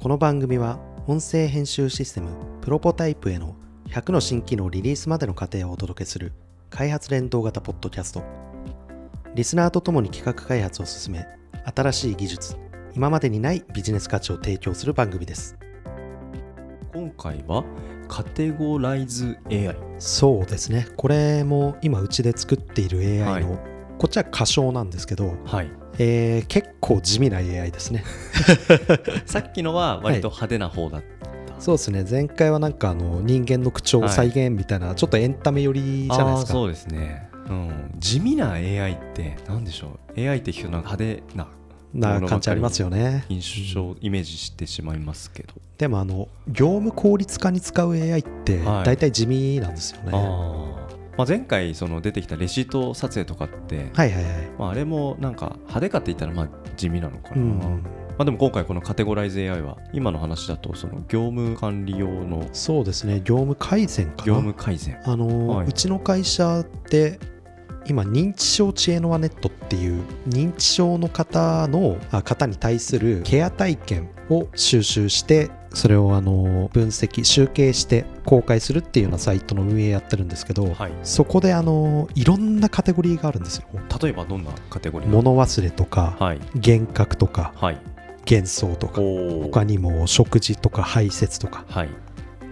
この番組は音声編集システムプロポタイプへの100の新機能リリースまでの過程をお届けする開発連動型ポッドキャスト。リスナーとともに企画開発を進め新しい技術今までにないビジネス価値を提供する番組です。今回はカテゴライズ AI そうですね。これも今うちで作っている AI の、はいこっちは仮称なんですけど、はい。えー結構地味な AI ですね。さっきのは割と派手な方だった、そうですね。前回はなんかあの人間の口調を再現みたいな、ちょっとエンタメ寄りじゃないですか。そうですね、うん、地味な AI って何でしょう？AI って聞くとなんか派手なな感じありますよね。印象イメージしてしまいますけど、でもあの業務効率化に使う AI ってはい。大体地味なんですよね、あーまあ、前回その出てきたレシート撮影とかって、はいはいはい。まあ、あれもなんか派手かって言ったらまあ地味なのかな、うん。まあ、でも今回このカテゴライズ AI は今の話だとその業務管理用のそうですね。業務改善かな。業務改善。あのーはい。うちの会社って今認知症知恵の輪ネットっていう認知症の方のあ方に対するケア体験を収集してそれをあのー分析集計して公開するっていうようなサイトの運営やってるんですけど、はい。そこであのーいろんなカテゴリーがあるんですよ。例えばどんなカテゴリー物忘れとかはい。幻覚とかはい。幻想とかお他にも食事とか排泄とか。はい、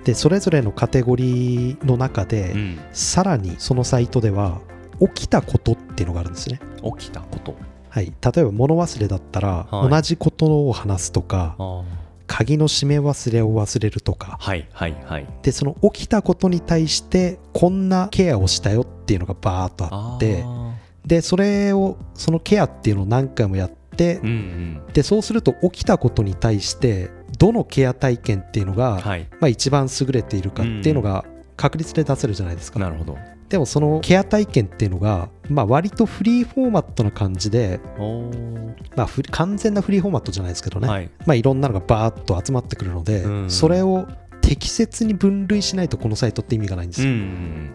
でそれぞれのカテゴリーの中で、うん、さらにそのサイトでは起きたことっていうのがあるんですね。起きたこと。はい、例えば物忘れだったら、はい。同じことを話すとかあ鍵の閉め忘れを忘れるとか。はいはいはい。でその起きたことに対してこんなケアをしたよっていうのがバーッとあって。あでそれをそのケアっていうのを何回もやって。ーうんうん。でそうすると起きたことに対してどのケア体験っていうのが、はい。まあ、一番優れているかっていうのが確率で出せるじゃないですか。なるほど。でもそのケア体験っていうのが、まあ、割とフリーフォーマットな感じで、まあ、完全なフリーフォーマットじゃないですけどね、はい。まあ、いろんなのがバーッと集まってくるので、うん。それを適切に分類しないとこのサイトって意味がないんですよ。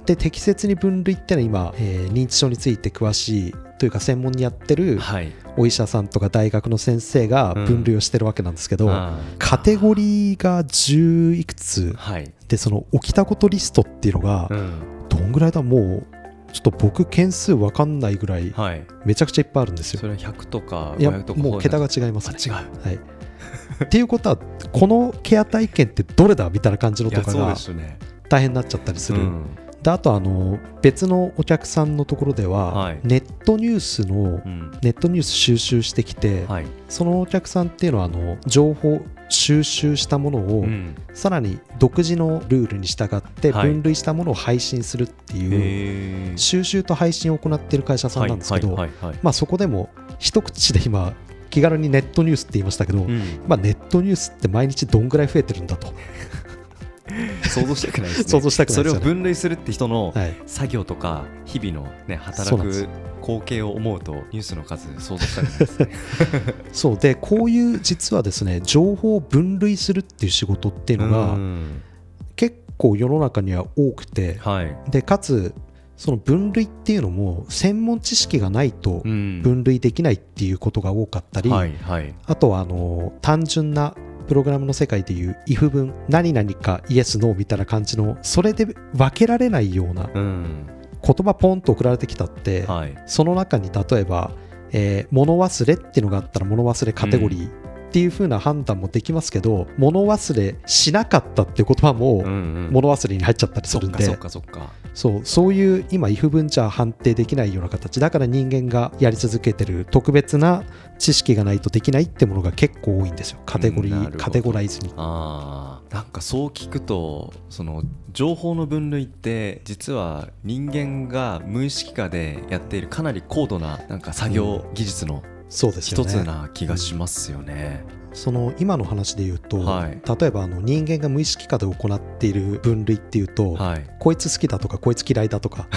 で適切に分類ってのは今、えー認知症について詳しいというか専門にやってうるんはい。お医者さんとか大学の先生が分類をしてるわけなんですけど、カテゴリー。が10いくつはいでその起きたことリストっていうのがうんどんぐらいだもうちょっと僕件数わかんないぐらいはい。めちゃくちゃいっぱいあるんですよ。そ。れは100とかいや500とかもう桁が違違います。ね。あ違う。はい、っていうことはこのケア体験ってどれだみたいな感じのとかが大変になっちゃったりする。うん。であとあの別のお客さんのところでは、はい。ネットニュースのうん。ネットニュース収集してきて、はい。そのお客さんっていうのはあの情報収集したものを、うん。さらに独自のルールに従ってはい。分類したものを配信するっていう、収集と配信を行っている会社さんなんですけど、まあ、そこでも一口で今気軽にネットニュースって言いましたけど、うん。まあ、ネットニュースって毎日どんぐらい増えてるんだと、想像したくないですね。想像したくないそれを分類するって人のはい、作業とか日々のね働く光景を思うとニュースの数想像したくないですね。そう。でこういう実はですね情報を分類するっていう仕事っていうのがうん。結構世の中には多くてはい。でかつその分類っていうのも専門知識がないとうん。分類できないっていうことが多かったり、あとはあの単純なプログラムの世界でいう if 文何々か yes no みたいな感じのそれで分けられないようなうん。言葉ポンと送られてきたって、はい。その中に例えば、えー物忘れっていうのがあったら物忘れカテゴリーっていう風な判断もできますけど、物忘れしなかったって言葉も物忘れに入っちゃったりするんで、そっかそっかそっか。そうそういう今 if 文じゃ判定できないような形だから人間がやり続けてる特別な知識がないとできないってものが結構多いんですよ。カテゴリーうんカテゴライズに。あー。なんかそう聞くとその情報の分類って実は人間が無意識化でやっているかなり高度ななんか作業技術のそうです一つな気がしますよね。その今の話で言うと、はい。例えばあの人間が無意識化で行っている分類っていうと、はい、こいつ好きだとかこいつ嫌いだとか、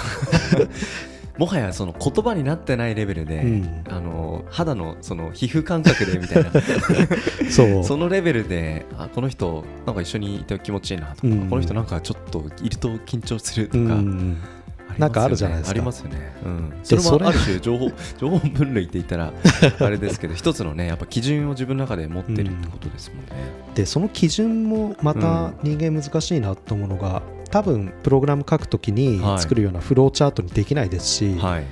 もはやその言葉になってないレベルで、うん。あの肌のその皮膚感覚でみたいな。そう。そのレベルであこの人なんか一緒にいて気持ちいいなとか、うん。この人なんかちょっといると緊張するとうか、ん。あなんかあるじゃないですかありますよね。うん。でそれもある種情報 情報分類って言ったらあれですけど、一つのねやっぱ基準を自分の中で持ってるってことですもんね。でその基準もまた人間難しいなと思うのが、多分プログラム書くときにはい作るようなフローチャートにできないですし、はい。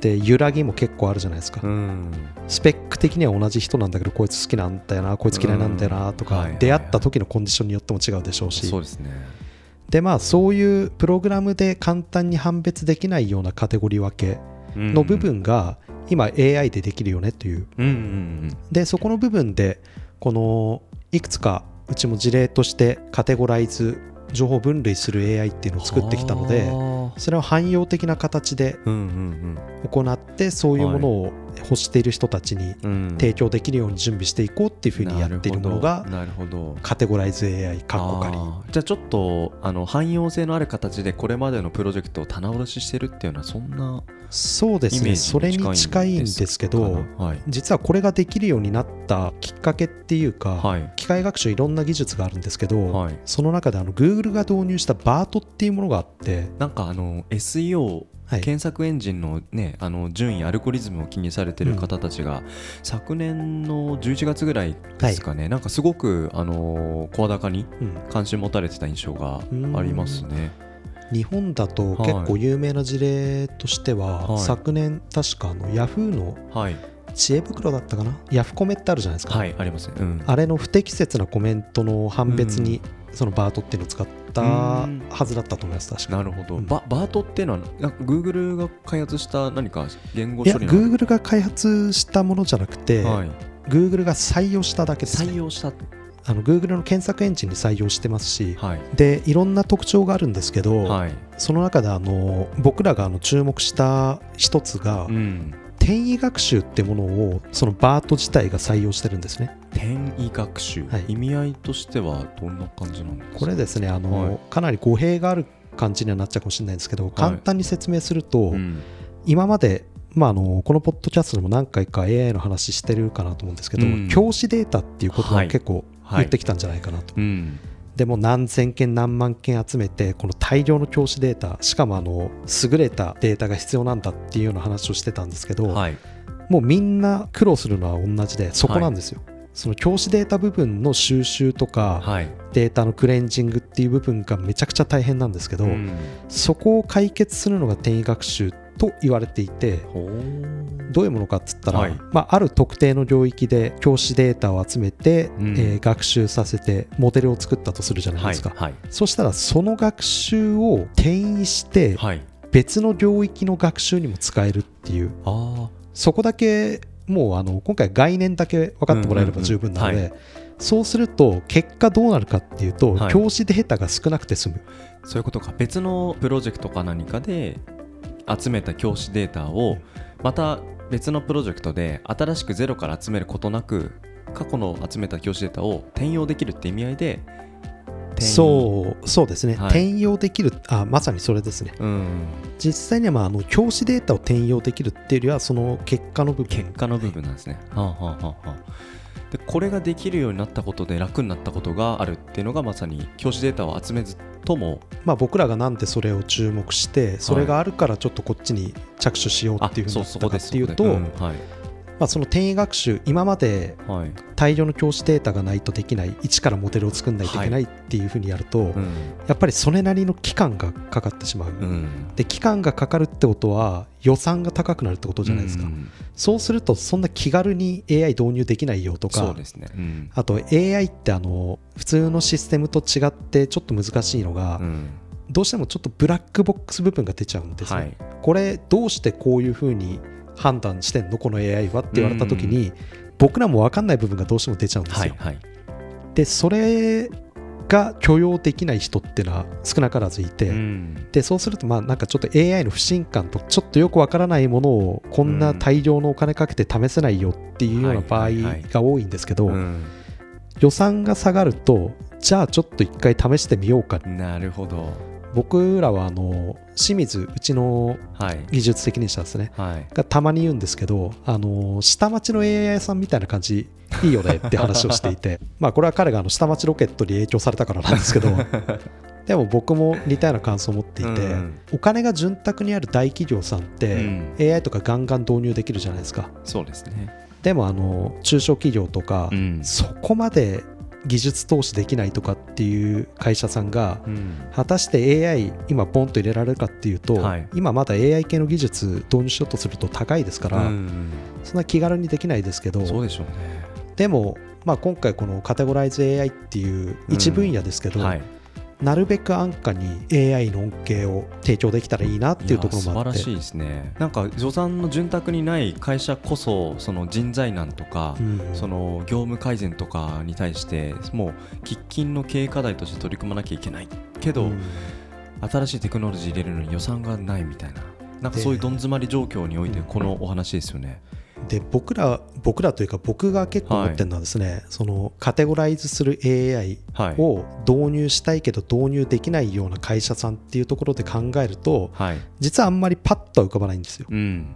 で揺らぎも結構あるじゃないですか、うん。スペック的には同じ人なんだけどこいつ好きなんだよなこいつ嫌いなんだよなとか、出会った時のコンディションによっても違うでしょうしそうですね。でまあそういうプログラムで簡単に判別できないようなカテゴリー分けの部分が今 AI でできるよねという。でそこの部分でこのいくつかうちも事例としてカテゴライズ情報分類する AI っていうのを作ってきたのではあ。それを汎用的な形で行ってそういうものを欲している人たちに。提供できるように準備していこうっていうふうにやっているものがなるほど。カテゴライズ AI カッコ仮あー。じゃあちょっとあの汎用性のある形でこれまでのプロジェクトを棚卸ししてるっていうのはそんなそうですね。それに近いんですけどはい。実はこれができるようになったきっかけっていうか、はい。機械学習いろんな技術があるんですけど、はい。その中であの Google が導入した BART っていうものがあって、なんかあの SEO はい、検索エンジンのねあの順位アルゴリズムを気にされてる方たちが、昨年の11月ぐらいですかね、なんかすごくあの声高にうん。関心持たれてた印象がありますね。日本だとはい。結構有名な事例としては、はい。昨年確かあの Yahoo のはい知恵袋だったかな？ヤフコメってあるじゃないですか、はいありますね。うん。あれの不適切なコメントの判別にその BART っていうのを使ったうん。はずだったと思います確か。なるほど、うん。ババートっていうのはなんか Google が開発した何か言語いや処理なの？Google が開発したものじゃなくて、はい、Google が採用しただけです、ね、採用した、あの Google の検索エンジンに採用してますし、はい。でいろんな特徴があるんですけど、はい。その中であの僕らがあの注目した一つが、うん、転移学習ってものをその BART 自体が採用してるんですね。転移学習、はい。意味合いとしてはどんな感じなんですか？これですねあの、はい。かなり語弊がある感じにはなっちゃうかもしれないんですけど、簡単に説明すると、うん。今までまあ、あのこのポッドキャストでも何回か AI の話してるかなと思うんですけど、うん。教師データっていうことははい。結構はい。言ってきたんじゃないかなと、うんでも何千件何万件集めてこの大量の教師データしかもあの優れたデータが必要なんだっていうような話をしてたんですけど、はい。もうみんな苦労するのは同じでそこなんですよ、その教師データ部分の収集とか、はい。データのクレンジングっていう部分がめちゃくちゃ大変なんですけど、うん。そこを解決するのが転移学習と言われていてどういうものかっつったら、はい。まあ、ある特定の領域で教師データを集めて、うん。えー学習させてモデルを作ったとするじゃないですか、はいそしたらその学習を転移してはい。別の領域の学習にも使えるっていう。あそこだけもうあの今回概念だけ分かってもらえれば十分なのでそうすると結果どうなるかっていうと、はい。教師データが少なくて済む。あそういうことか。別のプロジェクトか何かで集めた教師データをまた別のプロジェクトで新しくゼロから集めることなく過去の集めた教師データを転用できるって意味合いでそうそうですね、はい。転用できるあまさにそれですね。うん。実際にはまああの教師データを転用できるっていうよりはその結果の部分。結果の部分なんですね。はあ、はあはあはあ、でこれができるようになったことで楽になったことがあるっていうのがまさに教師データを集めずともまあ、僕らがなんでそれを注目してそれがあるからちょっとこっちに着手しようっていうふうになったかっていうとはいまあその転移学習今まではい。大量の教師データがないとできない一からモデルを作んないといけないっていうふうにやると、うん。やっぱりそれなりの期間がかかってしまう、うん。で期間がかかるってことは予算が高くなるってことじゃないですか、うん。そうするとそんな気軽に AI 導入できないよとかそうですね。うん。あと AI ってあの普通のシステムと違ってちょっと難しいのが、うん。どうしてもちょっとブラックボックス部分が出ちゃうんですね、はい。これどうしてこういうふうに判断してんの？この AI はって言われた時に、僕らも分かんない部分がどうしても出ちゃうんですよ、はいはい。でそれが許容できない人っていうのは少なからずいて、うん。でそうするとまあなんかちょっと AI の不信感とちょっとよくわからないものをこんな大量のお金かけて試せないよっていうような場合が多いんですけど、うん。予算が下がるとじゃあちょっと一回試してみようか。なるほど。僕らはあの清水うちのはい。技術責任者ですね。はい。がたまに言うんですけどあの下町の AI 屋さんみたいな感じいいよねって話をしていて。まあこれは彼があの下町ロケットに影響されたからなんですけど。でも僕も似たような感想を持っていて、うん。お金が潤沢にある大企業さんって、うん。AI とかガンガン導入できるじゃないですか。そうですね。でもあの中小企業とか、うん。そこまで技術投資できないとかっていう会社さんがうん。果たして AI 今ポンと入れられるかっていうと、はい。今まだ AI 系の技術導入しようとすると高いですから、うんそんな気軽にできないですけどそうでしょうね。でも、まあ、今回このカテゴライズ AI っていう一分野ですけど、はいなるべく安価に AI の恩恵を提供できたらいいなっていうところもあって。素晴らしいですね。なんか予算の潤沢にない会社こそその人材難とか、うん。その業務改善とかに対してもう喫緊の経営課題として取り組まなきゃいけない。けど、うん。新しいテクノロジー入れるのに予算がないみたいな。なんかでそういうどん詰まり状況においてうんこのお話ですよね。で僕ら僕らというか僕が結構思ってるのはですね、そのカテゴライズする AI はい、を導入したいけど導入できないような会社さんっていうところで考えるとはい。実はあんまりパッとは浮かばないんですよ。うん。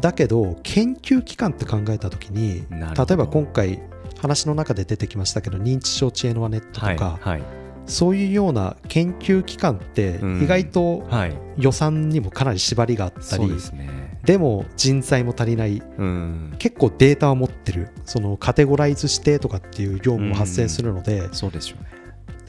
だけど研究機関って考えた時に例えば今回話の中で出てきましたけど認知症知恵の輪ネットとか、はい。はい。そういうような研究機関ってうん。意外とはい。予算にもかなり縛りがあったり、そうですね。でも人材も足りない。うん。結構データを持ってる。そのカテゴライズしてとかっていう業務も発生するので,、そうでしょうね。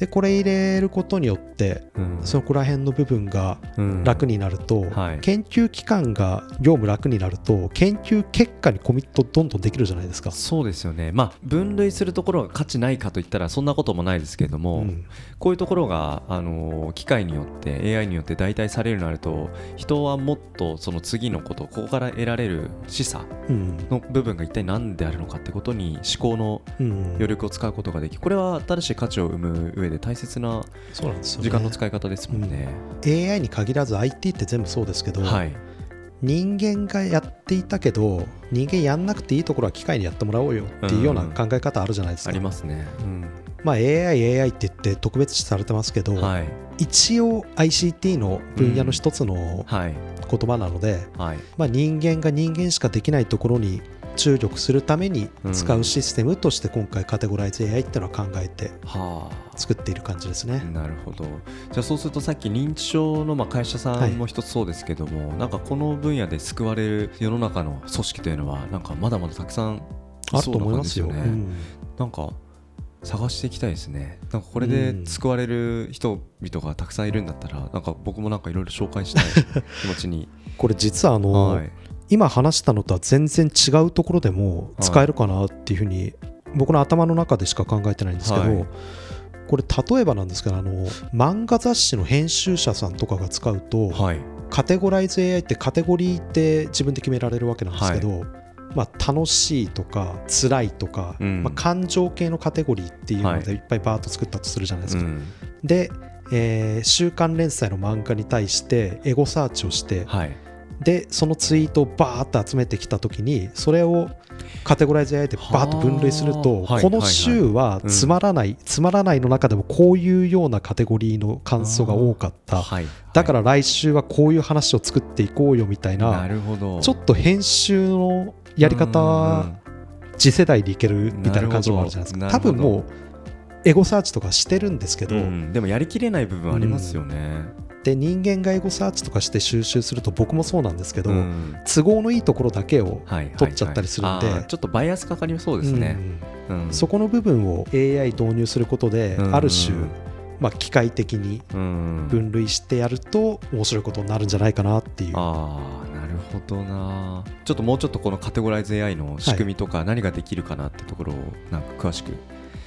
でこれ入れることによってうん。そこら辺の部分がうん。楽になると、はい。研究機関が業務楽になると研究結果にコミットどんどんできるじゃないですか。そうですよね、まあ、分類するところが価値ないかといったらそんなこともないですけれども、うん。こういうところが、あのー機械によって AI によって代替されるようになると人はもっとその次のことここから得られる示唆うん。の部分が一体何であるのかってことに思考のうん。余力を使うことができこれは新しい価値を生む上で大切な時間の使い方ですもんね。AI に限らず IT って全部そうですけど、はい、人間がやっていたけど人間やんなくていいところは機械にやってもらおうよっていうような考え方あるじゃないですか、ありますね。うん。まあ、AI、AI って言って特別視されてますけど、はい、一応 ICT の分野の一つのはい、言葉なので、はい、まあ、人間が人間しかできないところに注力するために使うシステムとして今回カテゴライズ AI っていうのは考えてはあ。作っている感じですね。なるほど。じゃあそうするとさっき認知症のまあ会社さんも一つそうですけども、なんかこの分野で救われる世の中の組織というのはなんかまだまだたくさんあると思いますよ。そうな感じですよ。ねなんか探していきたいですね。なんかこれでうん。救われる人々がたくさんいるんだったらなんか僕もなんかいろいろ紹介したい気持ちに、これ実はあの、はい、今話したのとは全然違うところでも使えるかなっていうふうに僕の頭の中でしか考えてないんですけど、はい。これ例えばなんですけどあの漫画雑誌の編集者さんとかが使うと、はい、カテゴライズ AI ってカテゴリーって自分で決められるわけなんですけど、まあ、楽しいとか辛いとか、うん。まあ、感情系のカテゴリーっていうのはい。でいっぱいバーッと作ったとするじゃないですか。うん。で、えー週刊連載の漫画に対してエゴサーチをしてはい、でそのツイートをバーッと集めてきた時にそれをカテゴライズ AI でバーッと分類するとこの週はうん。つまらないつまらないの中でもこういうようなカテゴリーの感想が多かった。はい、だから来週はこういう話を作っていこうよみたいななるほど。ちょっと編集のやり方次世代でいけるみたいな感じもあるじゃないですか。多分もうエゴサーチとかしてるんですけど、うん。でもやりきれない部分ありますよね。で人間がエゴサーチとかして収集すると僕もそうなんですけど、うん。都合のいいところだけをはい取っちゃったりするんで。はいはいちょっとバイアスかかりそうですね。うん。そこの部分を AI 導入することで、うん。ある種、まあ、機械的にうん。分類してやると面白いことになるんじゃないかなっていう。ああなるほどな。ちょっともうちょっとこのカテゴライズ AI の仕組みとか何ができるかなってところをなんか詳しく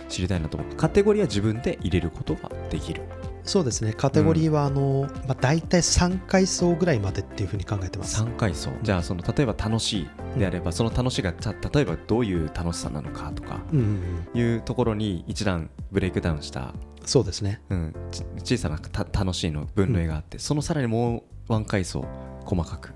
知りたいなと思ってカテゴリーは自分で入れることができるそうですね。カテゴリーはあの、まあ、大体3階層ぐらいまでっていうふうに考えてます。3階層。じゃあその例えば楽しいであればその楽しいがた例えばどういう楽しさなのかとかうんうんうん。いうところに一段ブレイクダウンしたそうですね。うん、ち小さなた楽しいの分類があって、そのさらにもうワン階層細かく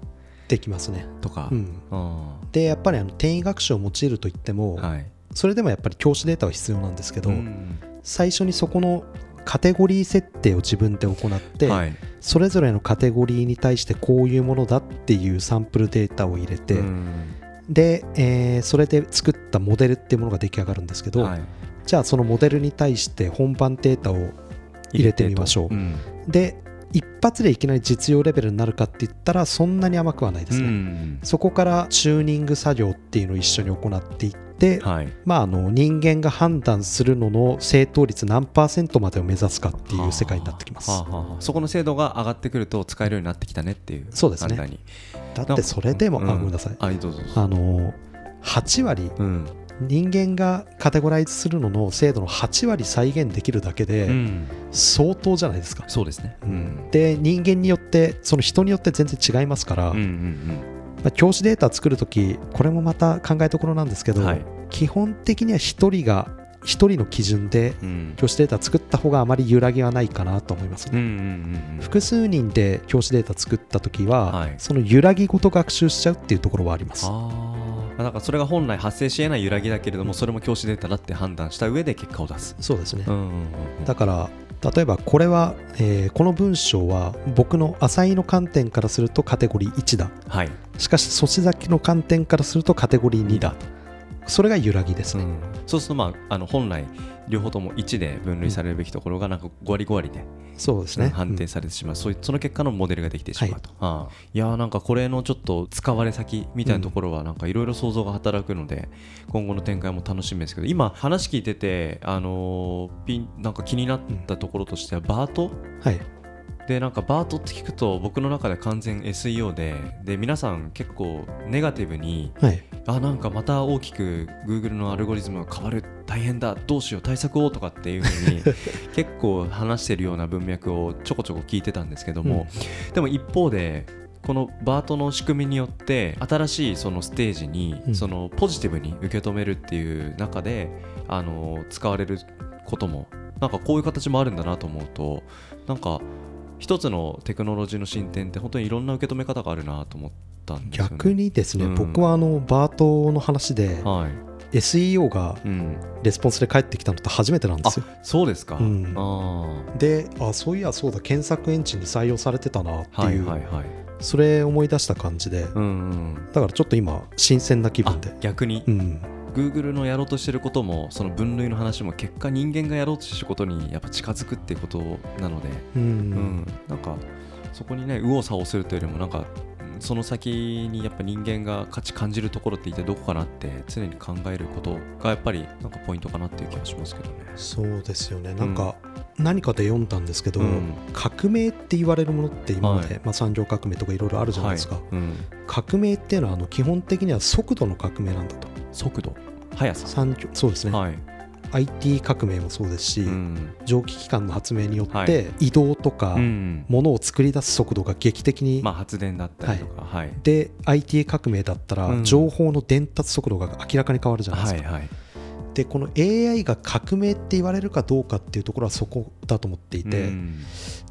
できますね。とか、うん、あでやっぱりあの転移学習を用いるといっても、ーはい。それでもやっぱり教師データは必要なんですけど、うん。最初にそこのカテゴリー設定を自分で行って、はい。それぞれのカテゴリーに対してこういうものだっていうサンプルデータを入れて、うん。で、えーそれで作ったモデルっていうものが出来上がるんですけど、はい。じゃあそのモデルに対して本番データを入れてみましょう、うん。で一発でいきなり実用レベルになるかって言ったらそんなに甘くはないですね、うん。そこからチューニング作業っていうのを一緒に行っていって、はい。まあ、あの人間が判断するのの正答率何パーセントまでを目指すかっていう世界になってきます、はあはあはあ。そこの精度が上がってくると使えるようになってきたねっていうそうですね。だってそれでも、うん。あごめんなさい。あどうぞどうぞ。あの8割うん。人間がカテゴライズするのの精度の8割再現できるだけでうん。相当じゃないですか、そうですね。うん。で人間によってその人によって全然違いますから、うんうんまあ、教師データ作るときこれもまた考えどころなんですけど、はい。基本的には1人が1人の基準で教師データ作った方があまり揺らぎはないかなと思いますね、うんうん複数人で教師データ作った時は、はい。その揺らぎごと学習しちゃうっていうところはあります。ああだからそれが本来発生し得ない揺らぎだけれどもそれも教師データだって判断した上で結果を出す。そうですね、うんうんうん。だから例えばこれは、えーこの文章は僕の浅井の観点からするとカテゴリー1だ。はい。しかし粗志崎の観点からするとカテゴリー2だ。それが揺らぎですね、うん。そうするとまああの本来両方とも1で分類されるべきところがなんか5割5割でそうですね、判定されてしまう、その結果のモデルができてしまうと、ああ。いやーなんかこれのちょっと使われ先みたいなところはなんかいろいろ想像が働くので、今後の展開も楽しみですけど今話聞いててあのーピンなんか気になったところとしてはバート？はい。でなんかバートって聞くと僕の中で完全 SEO でで皆さん結構ネガティブにはいあなんかまた大きく Google のアルゴリズムが変わる大変だどうしよう対策をとかっていうふうに 結構話してるような文脈をちょこちょこ聞いてたんですけども、でも一方でこのバートの仕組みによって新しいそのステージにうん。そのポジティブに受け止めるっていう中であの使われることもなんかこういう形もあるんだなと思うとなんか一つのテクノロジーの進展って本当にいろんな受け止め方があるなと思ったんですよね。逆にですね、うん。僕はあのバートの話ではい、SEO がうん、レスポンスで返ってきたのって初めてなんですよ。そうですか。うん。あであそういやそうだ検索エンジンに採用されてたなってあ、はいいう、はいはい。それ思い出した感じで、うんうん。だからちょっと今新鮮な気あ分で。逆に。う、ん Google のやろうとしてることもその分類の話も結果人間がやろうとしてることにやっぱ近づくっていうことなので、うん、うん、なんかそこにね右往左往するというよりもなんかうんその先にやっぱ人間が価値感じるところって一体どこかなって常に考えることがやっぱりなんかポイントかなっていう気がしますけどね。そうですよね。なんか何かで読んだんですけど、うん。革命って言われるものって今まで、はい。まあ、産業革命とかいろいろあるじゃないですか、はい。うん、革命っていうのはあの基本的には速度の革命なんだと速度速さ、産業そうですね、はい。IT 革命もそうですし、うん。蒸気機関の発明によっはい。て移動とかうん。物を作り出す速度が劇的に、まあ、発電だったりとか、はい。で IT 革命だったうん。ら情報の伝達速度が明らかに変わるじゃないですか、はいはい。でこの AI が革命って言われるかどうかっていうところはそこだと思っていて、うん。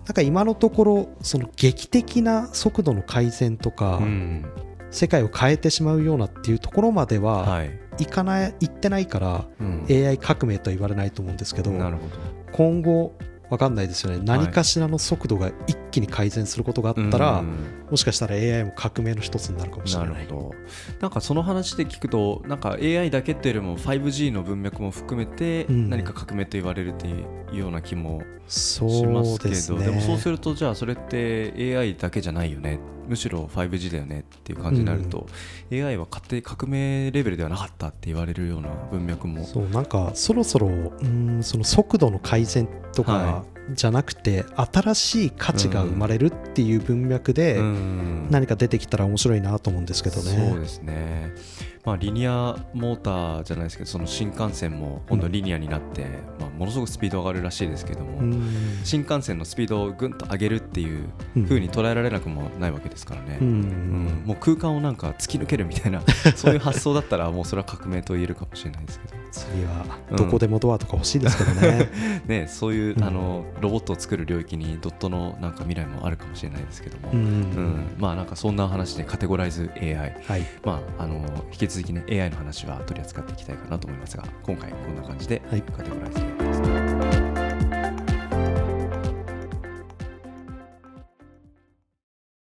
なんか今のところその劇的な速度の改善とか、うん世界を変えてしまうようなっていうところまでははい。いかない、いってないからうん。AI 革命とは言われないと思うんですけどなるほど。今後わかんないですよね。何かしらの速度が一気に改善することがあったら、うんもしかしたら AI も革命の一つになるかもしれない。なるほど。なんかその話で聞くとなんか AI だけっていうよりも 5G の文脈も含めてうん。何か革命と言われるっていうような気もしますけど、ですねでもそうするとじゃあそれって AI だけじゃないよね。むしろ 5G だよねっていう感じになると、AI は勝手革命レベルではなかったって言われるような文脈も。そうなんかそろそろうんその速度の改善とかはじゃなくて、新しい価値が生まれるっていう文脈でうん。何か出てきたら面白いなと思うんですけどね。そうですね、まあ、リニアモーターじゃないですけどその新幹線も今度リニアになって、まあ、ものすごくスピード上がるらしいですけども、うん。新幹線のスピードをぐんと上げるっていううん風に捉えられなくもないわけですからね、うん。うん。もう空間をなんか突き抜けるみたいな そういう発想だったらもうそれは革命と言えるかもしれないですけど、次はどこでもドアとか欲しいですけどね。ね、そういう、うん。あのロボットを作る領域にドットのなんか未来もあるかもしれないですけども、うんうんまあなんかそんな話でカテゴライズ AI はい、まあ、あの引き続きね AI の話は取り扱っていきたいかなと思いますが今回こんな感じではい。カテゴライズ AI です。ね。